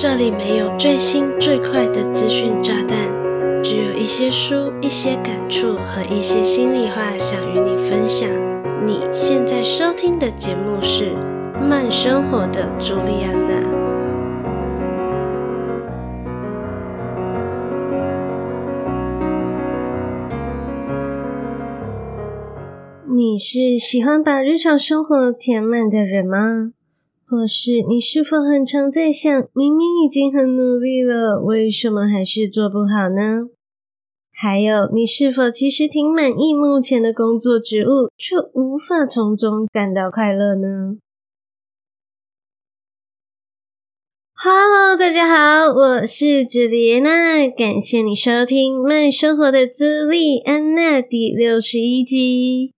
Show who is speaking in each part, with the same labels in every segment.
Speaker 1: 这里没有最新最快的资讯炸弹，只有一些书、一些感触和一些心里话想与你分享。你现在收听的节目是《慢生活的朱莉安娜》。你是喜欢把日常生活填满的人吗？或是你是否很常在想，明明已经很努力了，为什么还是做不好呢？还有，你是否其实挺满意目前的工作职务，却无法从中感到快乐呢？Hello，大家好，我是朱丽安娜，感谢你收听《慢生活的朱莉安娜》第六十一集。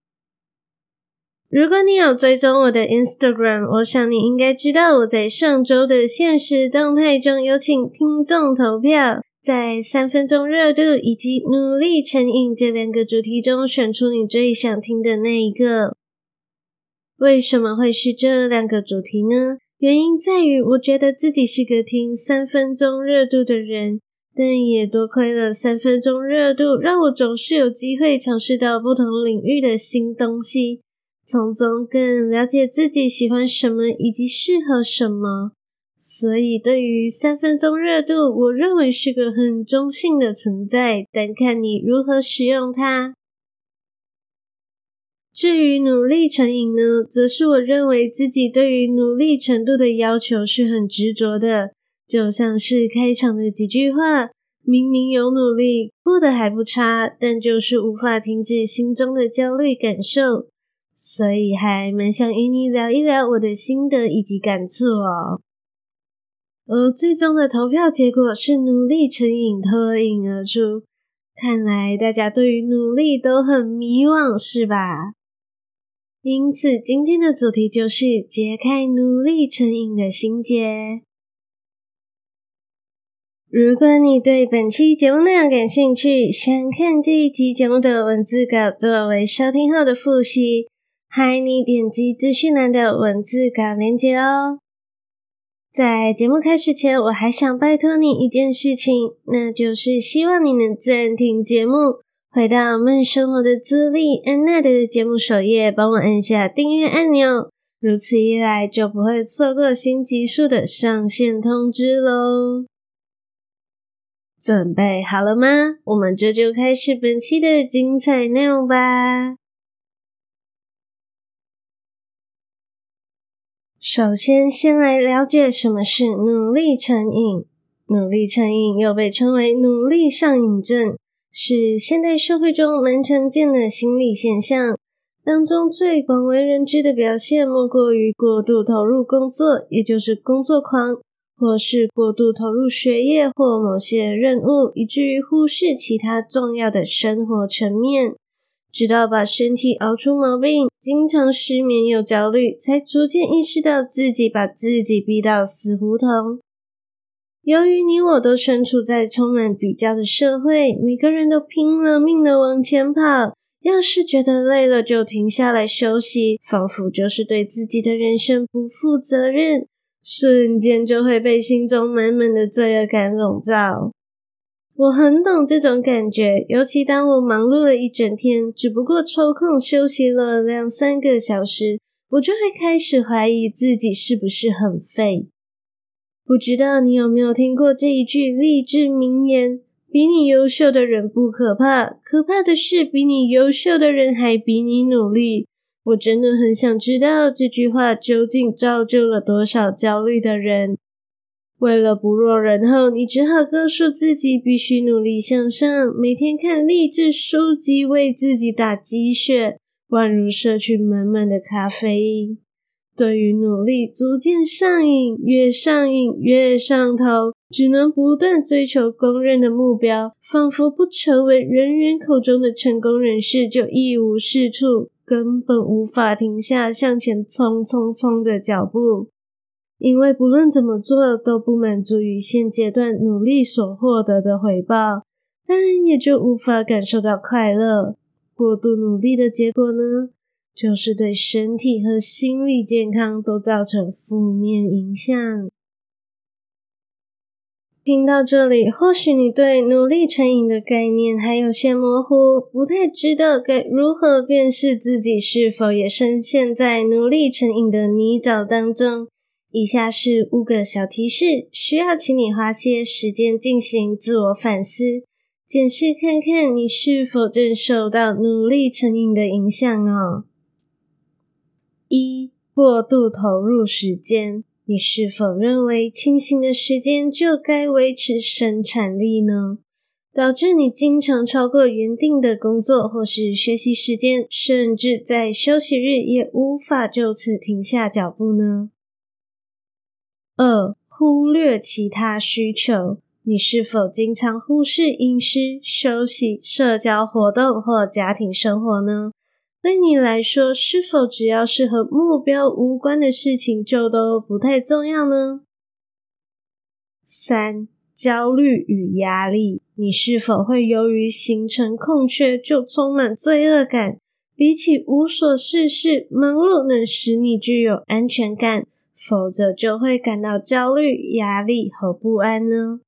Speaker 1: 如果你有追踪我的 Instagram，我想你应该知道我在上周的限时动态中有请听众投票，在三分钟热度以及努力成瘾这两个主题中选出你最想听的那一个。为什么会是这两个主题呢？原因在于我觉得自己是个听三分钟热度的人，但也多亏了三分钟热度，让我总是有机会尝试到不同领域的新东西。从中更了解自己喜欢什么以及适合什么，所以对于三分钟热度，我认为是个很中性的存在，但看你如何使用它。至于努力成瘾呢，则是我认为自己对于努力程度的要求是很执着的，就像是开场的几句话，明明有努力，过得还不差，但就是无法停止心中的焦虑感受。所以还蛮想与你聊一聊我的心得以及感触哦。而最终的投票结果是努力成瘾脱颖而出，看来大家对于努力都很迷惘，是吧？因此今天的主题就是解开努力成瘾的心结。如果你对本期节目内容感兴趣，想看这一集节目的文字稿作为收听后的复习。欢迎你点击资讯栏的文字稿链接哦。在节目开始前，我还想拜托你一件事情，那就是希望你能暂停节目，回到慢生活的朱莉安娜的节目首页，帮我按下订阅按钮。如此一来，就不会错过新集数的上线通知喽。准备好了吗？我们这就开始本期的精彩内容吧。首先，先来了解什么是努力成瘾。努力成瘾又被称为努力上瘾症，是现代社会中蛮常见的心理现象。当中最广为人知的表现，莫过于过度投入工作，也就是工作狂，或是过度投入学业或某些任务，以至于忽视其他重要的生活层面。直到把身体熬出毛病，经常失眠又焦虑，才逐渐意识到自己把自己逼到死胡同。由于你我都身处在充满比较的社会，每个人都拼了命的往前跑，要是觉得累了就停下来休息，仿佛就是对自己的人生不负责任，瞬间就会被心中满满的罪恶感笼罩。我很懂这种感觉，尤其当我忙碌了一整天，只不过抽空休息了两三个小时，我就会开始怀疑自己是不是很废。不知道你有没有听过这一句励志名言：比你优秀的人不可怕，可怕的是比你优秀的人还比你努力。我真的很想知道这句话究竟造就了多少焦虑的人。为了不落人后，你只好告诉自己必须努力向上，每天看励志书籍为自己打鸡血，宛如摄取满满的咖啡因。对于努力逐渐上瘾，越上瘾越上头，只能不断追求公认的目标，仿佛不成为人人口中的成功人士就一无是处，根本无法停下向前冲冲冲的脚步。因为不论怎么做都不满足于现阶段努力所获得的回报，当然也就无法感受到快乐。过度努力的结果呢，就是对身体和心理健康都造成负面影响。听到这里，或许你对努力成瘾的概念还有些模糊，不太知道该如何辨识自己是否也深陷在努力成瘾的泥沼当中。以下是五个小提示，需要请你花些时间进行自我反思，检视看看你是否正受到努力成瘾的影响哦。一、过度投入时间。你是否认为清醒的时间就该维持生产力呢？导致你经常超过原定的工作或是学习时间，甚至在休息日也无法就此停下脚步呢？二、忽略其他需求。你是否经常忽视饮食、休息、社交活动或家庭生活呢？对你来说，是否只要是和目标无关的事情就都不太重要呢？三、焦虑与压力，你是否会由于行程空缺就充满罪恶感？比起无所事事，忙碌能使你具有安全感，否则就会感到焦虑、压力和不安呢？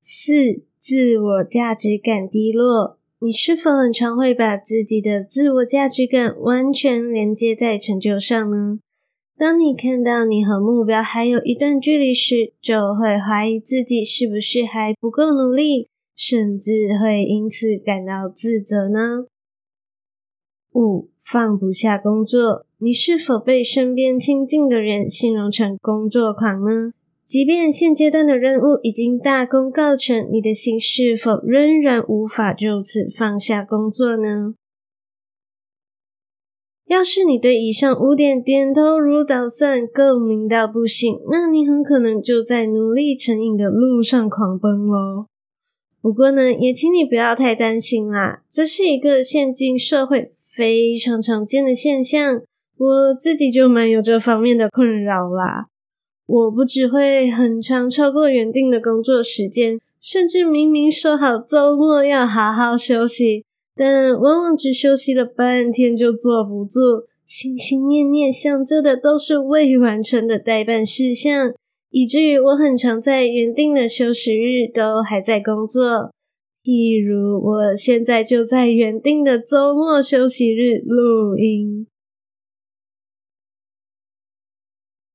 Speaker 1: 四、自我价值感低落。你是否很常会把自己的自我价值感完全连接在成就上呢？当你看到你和目标还有一段距离时，就会怀疑自己是不是还不够努力，甚至会因此感到自责呢？五、放不下工作，你是否被身边亲近的人形容成工作狂呢？即便现阶段的任务已经大功告成，你的心是否仍然无法就此放下工作呢？要是你对以上五点点头如捣蒜，共鸣到不行，那你很可能就在努力成瘾的路上狂奔啰。不过呢，也请你不要太担心啦，这是一个现今社会非常常见的现象，我自己就蛮有这方面的困扰啦。我不只会很常超过原定的工作时间，甚至明明说好周末要好好休息，但往往只休息了半天就坐不住，心心念念想着的都是未完成的待办事项，以至于我很常在原定的休息日都还在工作。譬如我现在就在原定的周末休息日录音。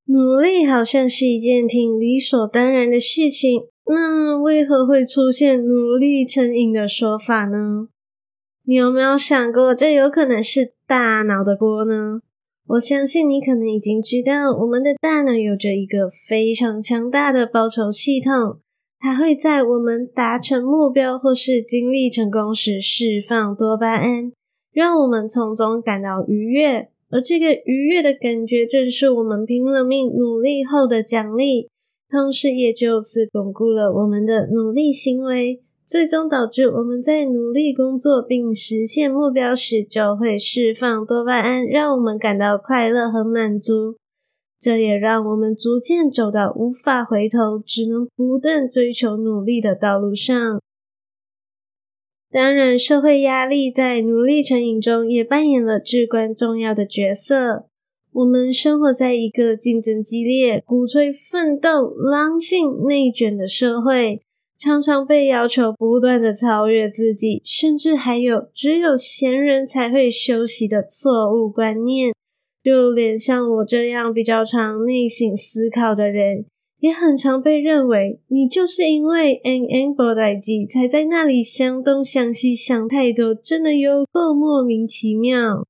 Speaker 1: 努力好像是一件挺理所当然的事情，那为何会出现努力成瘾的说法呢？你有没有想过，这有可能是大脑的锅呢？我相信你可能已经知道，我们的大脑有着一个非常强大的报酬系统，它会在我们达成目标或是经历成功时释放多巴胺，让我们从中感到愉悦。而这个愉悦的感觉，正是我们拼了命努力后的奖励，同时也就此巩固了我们的努力行为，最终导致我们在努力工作并实现目标时，就会释放多巴胺，让我们感到快乐和满足。这也让我们逐渐走到无法回头，只能不断追求努力的道路上。当然，社会压力在努力成瘾中也扮演了至关重要的角色。我们生活在一个竞争激烈、鼓吹奋斗、狼性内卷的社会，常常被要求不断的超越自己，甚至还有只有闲人才会休息的错误观念。就连像我这样比较常内省思考的人，也很常被认为，你就是因为 N N 不待机，才在那里想东想西想太多，真的有够莫名其妙。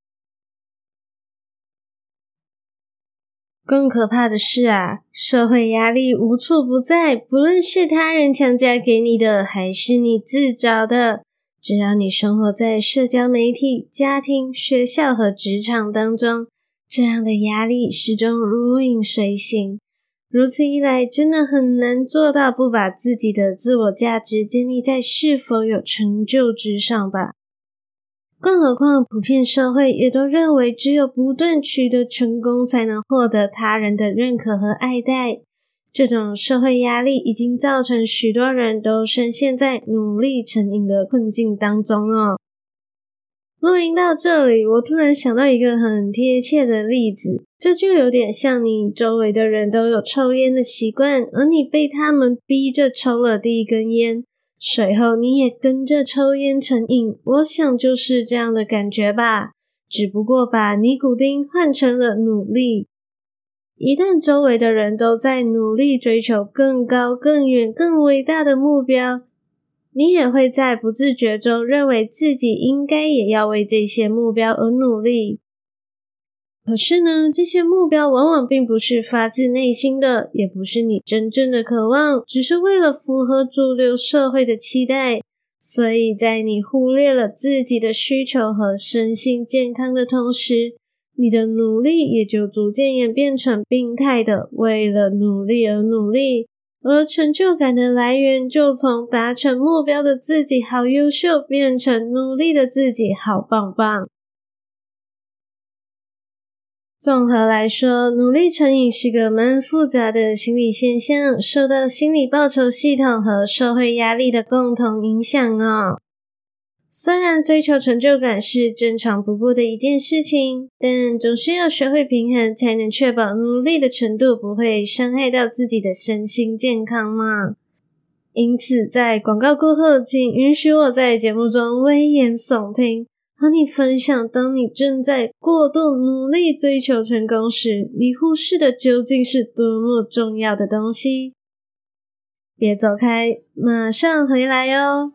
Speaker 1: 更可怕的是啊，社会压力无处不在，不论是他人强加给你的，还是你自找的，只要你生活在社交媒体、家庭、学校和职场当中，这样的压力始终如影随形。如此一来，真的很难做到不把自己的自我价值建立在是否有成就之上吧。更何况，普遍社会也都认为，只有不断取得成功，才能获得他人的认可和爱戴。这种社会压力已经造成许多人都深陷在努力成瘾的困境当中哦。录音到这里，我突然想到一个很贴切的例子，这就有点像你周围的人都有抽烟的习惯，而你被他们逼着抽了第一根烟，随后你也跟着抽烟成瘾。我想就是这样的感觉吧，只不过把尼古丁换成了努力。一旦周围的人都在努力追求更高、更远、更伟大的目标，你也会在不自觉中认为自己应该也要为这些目标而努力。可是呢，这些目标往往并不是发自内心的，也不是你真正的渴望，只是为了符合主流社会的期待。所以在你忽略了自己的需求和身心健康的同时，你的努力也就逐渐演变成病态的，为了努力而努力。而成就感的来源，就从达成目标的自己好优秀，变成努力的自己好棒棒。综合来说，努力成瘾是个蛮复杂的心理现象，受到心理报酬系统和社会压力的共同影响哦。虽然追求成就感是正常不过的一件事情，但总是要学会平衡，才能确保努力的程度不会伤害到自己的身心健康嘛。因此，在广告过后，请允许我在节目中危言耸听，和你分享：当你正在过度努力追求成功时，你忽视的究竟是多么重要的东西。别走开，马上回来哟。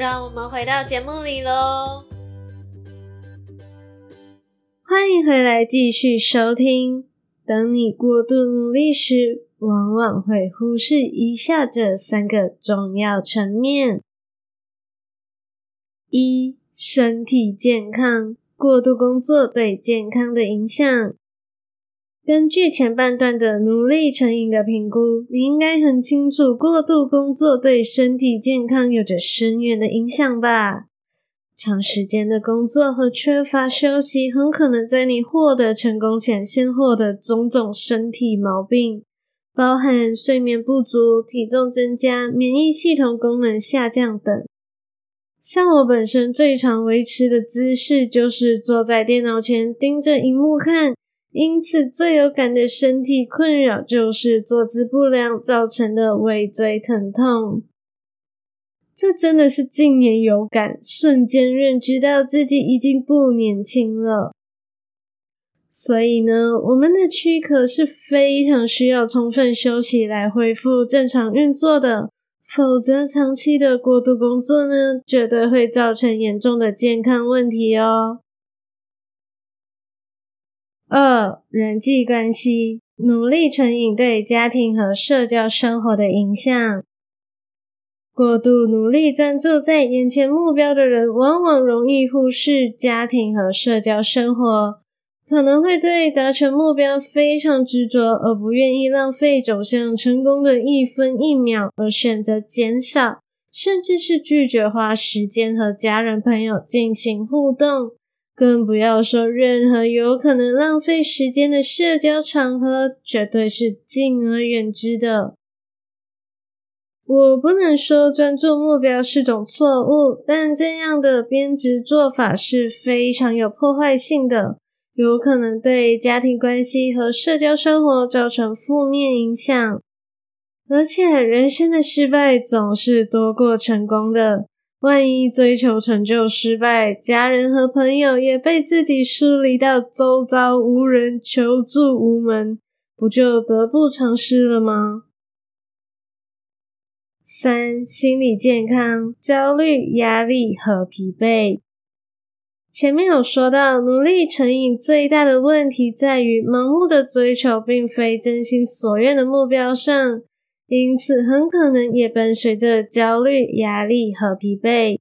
Speaker 1: 让我们回到节目里喽。欢迎回来，继续收听。当你过度努力时，往往会忽视以下这三个重要层面：一、身体健康，过度工作对健康的影响。根据前半段的努力成瘾的评估，你应该很清楚过度工作对身体健康有着深远的影响吧？长时间的工作和缺乏休息，很可能在你获得成功前先获得种种身体毛病，包含睡眠不足、体重增加、免疫系统功能下降等。像我本身最常维持的姿势就是坐在电脑前盯着荧幕看。因此，最有感的身体困扰就是坐姿不良造成的尾椎疼痛。这真的是近年有感，瞬间认知到自己已经不年轻了。所以呢，我们的躯壳是非常需要充分休息来恢复正常运作的，否则长期的过度工作呢，绝对会造成严重的健康问题哦。二、人际关系，努力成瘾对家庭和社交生活的影响。过度努力专注在眼前目标的人，往往容易忽视家庭和社交生活，可能会对达成目标非常执着，而不愿意浪费走向成功的一分一秒，而选择减少，甚至是拒绝花时间和家人朋友进行互动，更不要说任何有可能浪费时间的社交场合，绝对是敬而远之的。我不能说专注目标是种错误，但这样的编织做法是非常有破坏性的，有可能对家庭关系和社交生活造成负面影响。而且，人生的失败总是多过成功的。万一追求成就失败，家人和朋友也被自己疏离到周遭无人，求助无门，不就得不偿失了吗？三、心理健康、焦虑、压力和疲惫。前面有说到，努力成瘾最大的问题在于盲目的追求，并非真心所愿的目标上。因此，很可能也伴随着焦虑、压力和疲惫。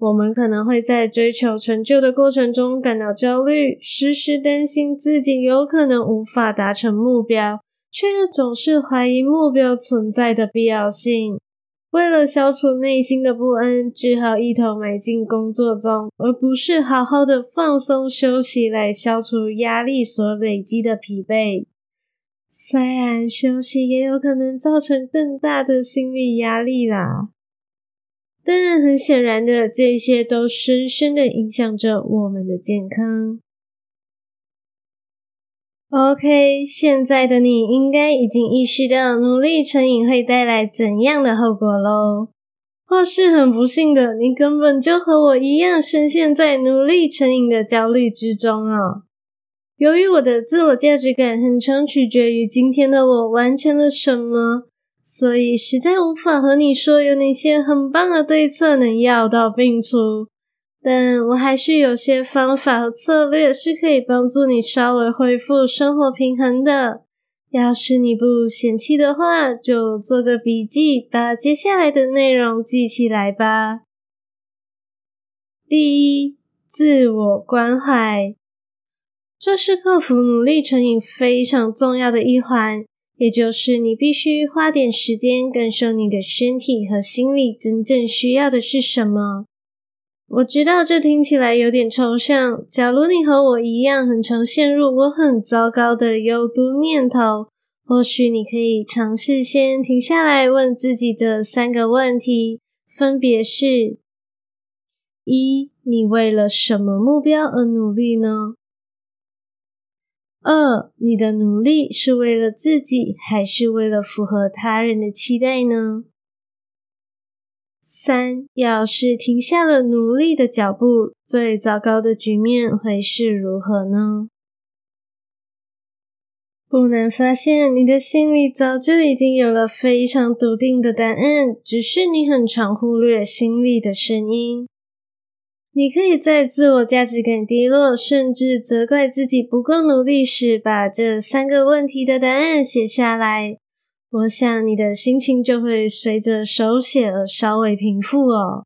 Speaker 1: 我们可能会在追求成就的过程中感到焦虑，时时担心自己有可能无法达成目标，却又总是怀疑目标存在的必要性。为了消除内心的不安，只好一头埋进工作中，而不是好好的放松休息来消除压力所累积的疲惫。虽然休息也有可能造成更大的心理压力啦，但很显然的，这些都深深的影响着我们的健康。OK，现在的你应该已经意识到努力成瘾会带来怎样的后果喽，或是很不幸的，你根本就和我一样深陷在努力成瘾的焦虑之中啊。由于我的自我价值感很常取决于今天的我完成了什么，所以实在无法和你说有哪些很棒的对策能药到病除。但我还是有些方法和策略是可以帮助你稍微恢复生活平衡的。要是你不嫌弃的话，就做个笔记，把接下来的内容记起来吧。第一，自我关怀。这是克服努力成瘾非常重要的一环，也就是你必须花点时间感受你的身体和心理真正需要的是什么。我知道这听起来有点抽象，假如你和我一样很常陷入我很糟糕的有毒念头，或许你可以尝试先停下来问自己这三个问题，分别是：一，你为了什么目标而努力呢？二，你的努力是为了自己，还是为了符合他人的期待呢？三，要是停下了努力的脚步，最糟糕的局面会是如何呢？不难发现，你的心里早就已经有了非常笃定的答案，只是你很常忽略心里的声音。你可以在自我价值感低落，甚至责怪自己不够努力时，把这三个问题的答案写下来。我想你的心情就会随着手写而稍微平复哦。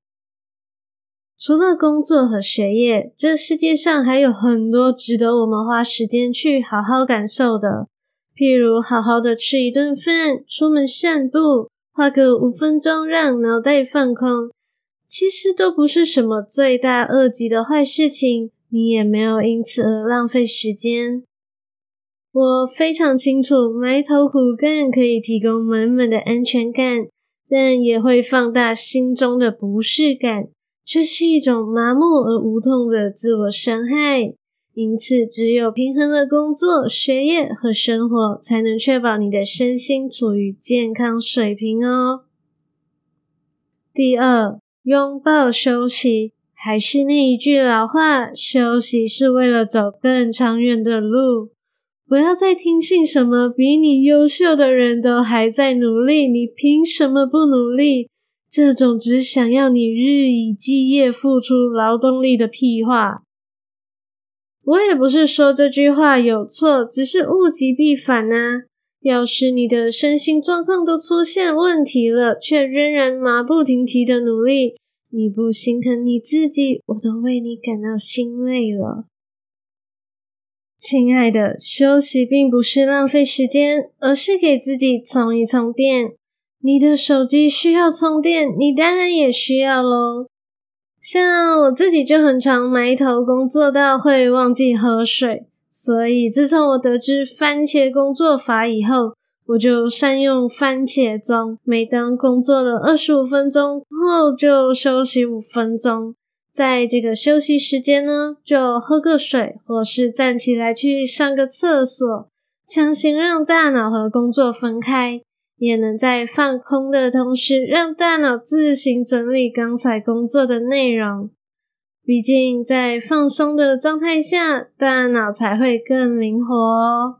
Speaker 1: 除了工作和学业，这世界上还有很多值得我们花时间去好好感受的，譬如好好的吃一顿饭、出门散步、花个五分钟让脑袋放空。其实都不是什么罪大恶极的坏事情，你也没有因此而浪费时间。我非常清楚，埋头苦干可以提供满满的安全感，但也会放大心中的不适感。这是一种麻木而无痛的自我伤害。因此，只有平衡了工作、学业和生活，才能确保你的身心处于健康水平哦。第二。拥抱休息，还是那一句老话，休息是为了走更长远的路。不要再听信什么比你优秀的人都还在努力，你凭什么不努力？这种只想要你日以继夜付出劳动力的屁话。我也不是说这句话有错，只是物极必反啊。要是你的身心状况都出现问题了，却仍然马不停蹄的努力，你不心疼你自己，我都为你感到心累了。亲爱的，休息并不是浪费时间，而是给自己充一充电。你的手机需要充电，你当然也需要喽。像我自己就很常埋头工作到会忘记喝水，所以自从我得知番茄工作法以后，我就善用番茄钟，每当工作了二十五分钟后就休息五分钟，在这个休息时间呢，就喝个水，或是站起来去上个厕所，强行让大脑和工作分开，也能在放空的同时，让大脑自行整理刚才工作的内容。毕竟在放松的状态下，大脑才会更灵活哦。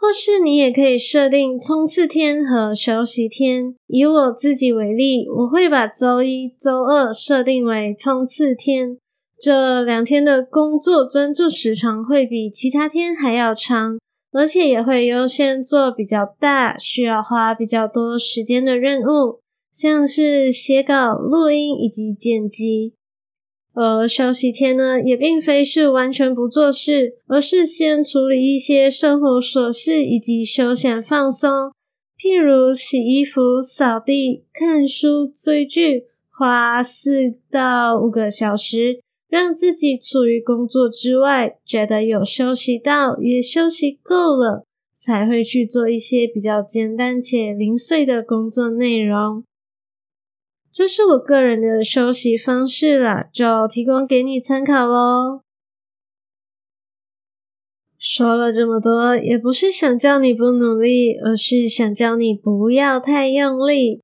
Speaker 1: 或是你也可以设定冲刺天和休息天。以我自己为例，我会把周一、周二设定为冲刺天，这两天的工作专注时长会比其他天还要长，而且也会优先做比较大、需要花比较多时间的任务，像是写稿、录音以及剪辑。而休息天呢，也并非是完全不做事，而是先处理一些生活琐事以及休闲放松，譬如洗衣服、扫地、看书、追剧，花四到五个小时，让自己处于工作之外，觉得有休息到，也休息够了，才会去做一些比较简单且零碎的工作内容。这是我个人的休息方式啦，就提供给你参考喽。说了这么多，也不是想叫你不努力，而是想叫你不要太用力。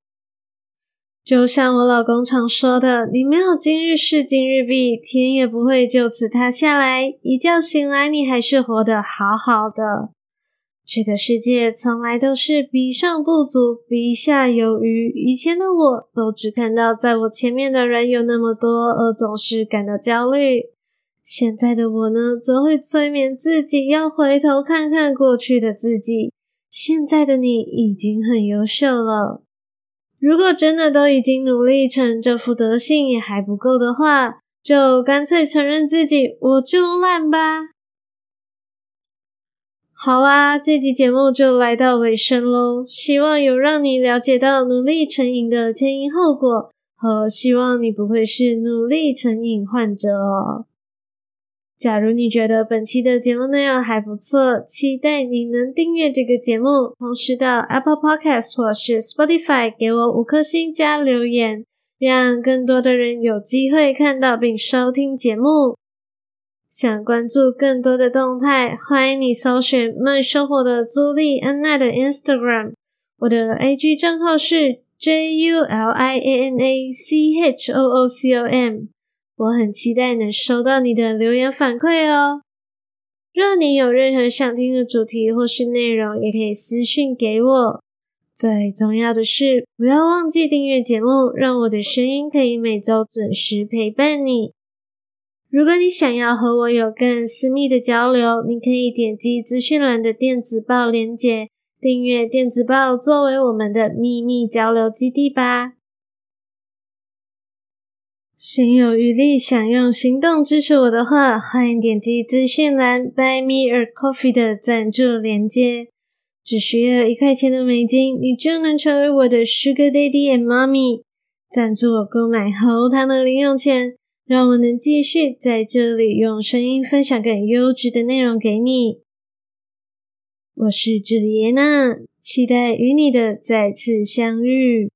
Speaker 1: 就像我老公常说的：“你没有今日事今日毕，天也不会就此塌下来。一觉醒来，你还是活得好好的。”这个世界从来都是比上不足，比下有余。以前的我都只看到在我前面的人有那么多，而总是感到焦虑。现在的我呢，则会催眠自己，要回头看看过去的自己。现在的你已经很优秀了。如果真的都已经努力成这副德性也还不够的话，就干脆承认自己我就烂吧。好啦，这集节目就来到尾声喽。希望有让你了解到努力成瘾的前因后果，和希望你不会是努力成瘾患者哦。假如你觉得本期的节目内容还不错，期待你能订阅这个节目，同时到 Apple Podcast 或是 Spotify 给我五颗星加留言，让更多的人有机会看到并收听节目。想关注更多的动态，欢迎你搜寻“慢生活”的朱莉安娜的 Instagram，我的 IG 账号是 JULIANACHOOCOM，我很期待能收到你的留言反馈哦。若你有任何想听的主题或是内容，也可以私讯给我。最重要的是，不要忘记订阅节目，让我的声音可以每周准时陪伴你。如果你想要和我有更私密的交流，你可以点击资讯栏的电子报链接，订阅电子报作为我们的秘密交流基地吧。心有余力想用行动支持我的话，欢迎点击资讯栏 Buy Me a Coffee 的赞助连接，只需要一块钱的美金，你就能成为我的 Sugar Daddy and Mommy，赞助我购买红糖的零用钱。让我能继续在这里用声音分享更优质的内容给你。我是朱丽叶娜，期待与你的再次相遇。